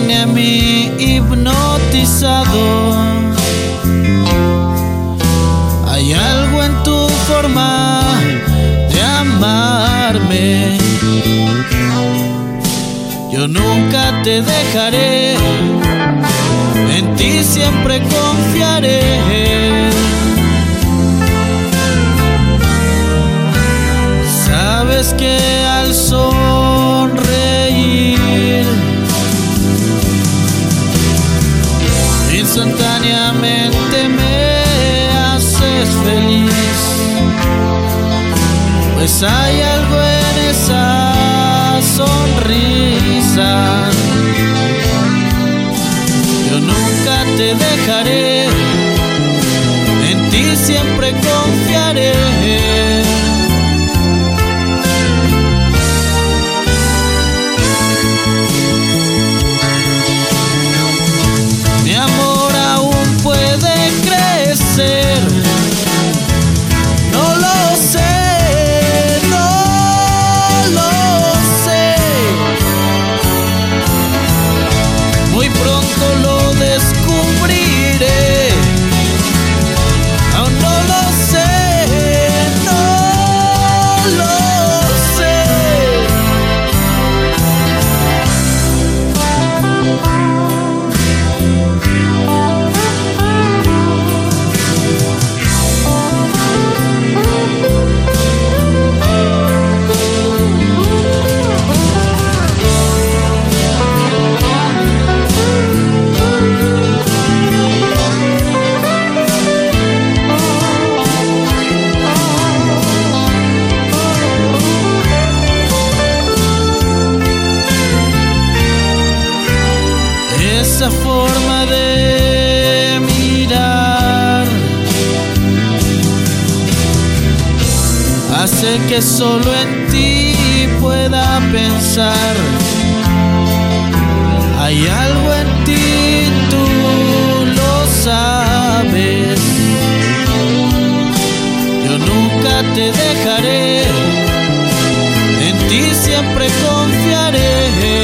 Tiene a mí hipnotizado. Hay algo en tu forma de amarme. Yo nunca te dejaré, en ti siempre confiaré. Pues hay algo en esa sonrisa. Yo nunca te dejaré, en ti siempre confiaré. Esa forma de mirar hace que solo en ti pueda pensar. Hay algo en ti, tú lo sabes. Yo nunca te dejaré, en ti siempre confiaré.